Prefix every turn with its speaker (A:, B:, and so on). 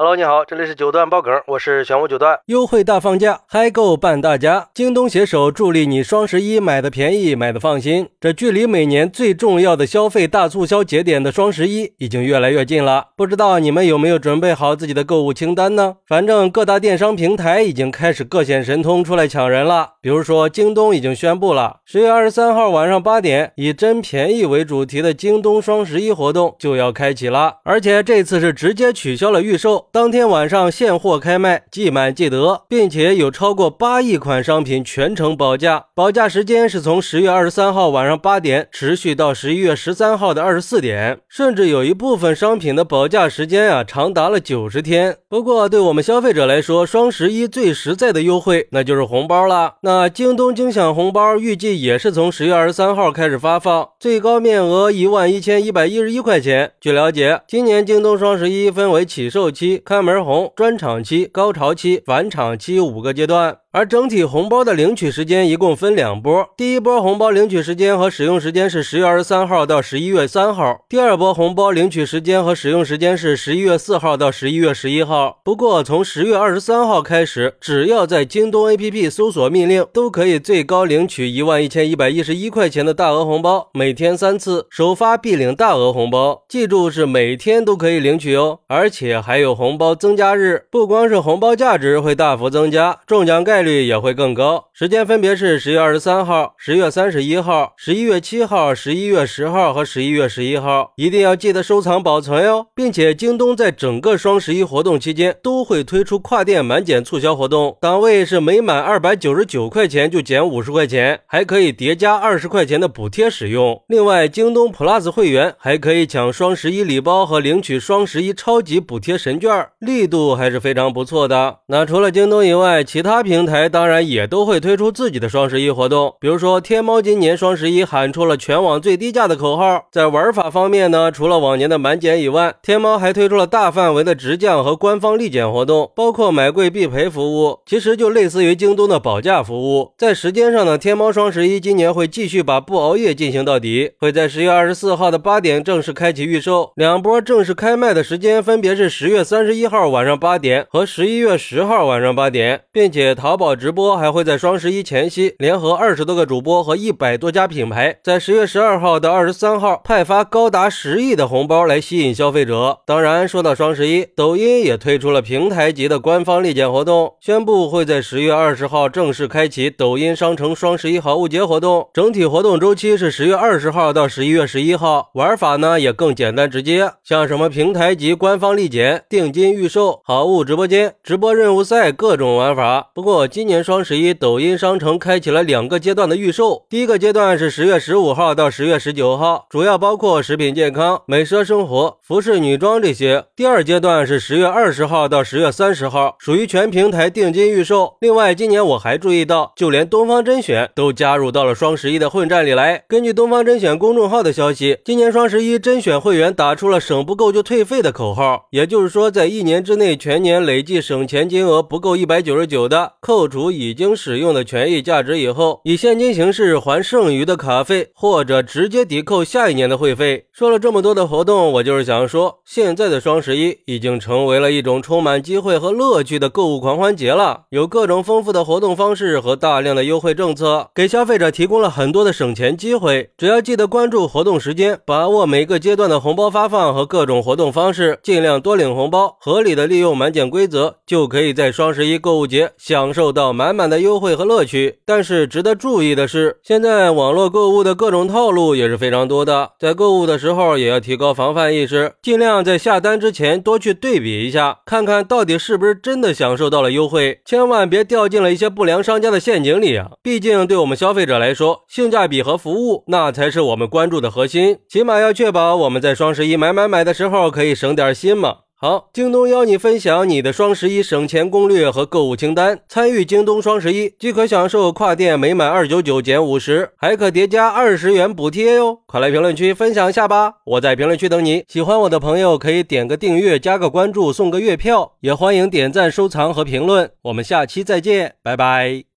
A: Hello，你好，这里是九段爆梗，我是玄武九段。
B: 优惠大放假，嗨购伴大家！京东携手助力你双十一买的便宜，买的放心。这距离每年最重要的消费大促销节点的双十一已经越来越近了，不知道你们有没有准备好自己的购物清单呢？反正各大电商平台已经开始各显神通出来抢人了。比如说，京东已经宣布了，十月二十三号晚上八点，以真便宜为主题的京东双十一活动就要开启了，而且这次是直接取消了预售。当天晚上现货开卖，即买即得，并且有超过八亿款商品全程保价，保价时间是从十月二十三号晚上八点持续到十一月十三号的二十四点，甚至有一部分商品的保价时间啊长达了九十天。不过对我们消费者来说，双十一最实在的优惠那就是红包了。那京东精享红包预计也是从十月二十三号开始发放，最高面额一万一千一百一十一块钱。据了解，今年京东双十一分为起售期。开门红、专场期、高潮期、返场期五个阶段。而整体红包的领取时间一共分两波，第一波红包领取时间和使用时间是十月二十三号到十一月三号，第二波红包领取时间和使用时间是十一月四号到十一月十一号。不过从十月二十三号开始，只要在京东 APP 搜索命令，都可以最高领取一万一千一百一十一块钱的大额红包，每天三次，首发必领大额红包，记住是每天都可以领取哦，而且还有红包增加日，不光是红包价值会大幅增加，中奖概。概率也会更高，时间分别是十月二十三号、十月三十一号、十一月七号、十一月十号和十一月十一号，一定要记得收藏保存哟。并且京东在整个双十一活动期间都会推出跨店满减促销活动，档位是每满二百九十九块钱就减五十块钱，还可以叠加二十块钱的补贴使用。另外，京东 Plus 会员还可以抢双十一礼包和领取双十一超级补贴神券，力度还是非常不错的。那除了京东以外，其他平台。台当然也都会推出自己的双十一活动，比如说天猫今年双十一喊出了全网最低价的口号。在玩法方面呢，除了往年的满减以外，天猫还推出了大范围的直降和官方立减活动，包括买贵必赔服务，其实就类似于京东的保价服务。在时间上呢，天猫双十一今年会继续把不熬夜进行到底，会在十月二十四号的八点正式开启预售，两波正式开卖的时间分别是十月三十一号晚上八点和十一月十号晚上八点，并且淘。宝直播还会在双十一前夕，联合二十多个主播和一百多家品牌，在十月十二号到二十三号派发高达十亿的红包来吸引消费者。当然，说到双十一，抖音也推出了平台级的官方立减活动，宣布会在十月二十号正式开启抖音商城双十一好物节活动。整体活动周期是十月二十号到十一月十一号，玩法呢也更简单直接，像什么平台级官方立减、定金预售、好物直播间、直播任务赛各种玩法。不过，今年双十一，抖音商城开启了两个阶段的预售。第一个阶段是十月十五号到十月十九号，主要包括食品健康、美奢生活、服饰女装这些。第二阶段是十月二十号到十月三十号，属于全平台定金预售。另外，今年我还注意到，就连东方甄选都加入到了双十一的混战里来。根据东方甄选公众号的消息，今年双十一甄选会员打出了“省不够就退费”的口号，也就是说，在一年之内全年累计省钱金额不够一百九十九的扣。扣除已经使用的权益价值以后，以现金形式还剩余的卡费，或者直接抵扣下一年的会费。说了这么多的活动，我就是想说，现在的双十一已经成为了一种充满机会和乐趣的购物狂欢节了，有各种丰富的活动方式和大量的优惠政策，给消费者提供了很多的省钱机会。只要记得关注活动时间，把握每个阶段的红包发放和各种活动方式，尽量多领红包，合理的利用满减规则，就可以在双十一购物节享受。到满满的优惠和乐趣，但是值得注意的是，现在网络购物的各种套路也是非常多的，在购物的时候也要提高防范意识，尽量在下单之前多去对比一下，看看到底是不是真的享受到了优惠，千万别掉进了一些不良商家的陷阱里啊！毕竟对我们消费者来说，性价比和服务那才是我们关注的核心，起码要确保我们在双十一买买买的时候可以省点心嘛。好，京东邀你分享你的双十一省钱攻略和购物清单。参与京东双十一，即可享受跨店每满二九九减五十，还可叠加二十元补贴哟！快来评论区分享一下吧，我在评论区等你。喜欢我的朋友可以点个订阅，加个关注，送个月票，也欢迎点赞、收藏和评论。我们下期再见，拜拜。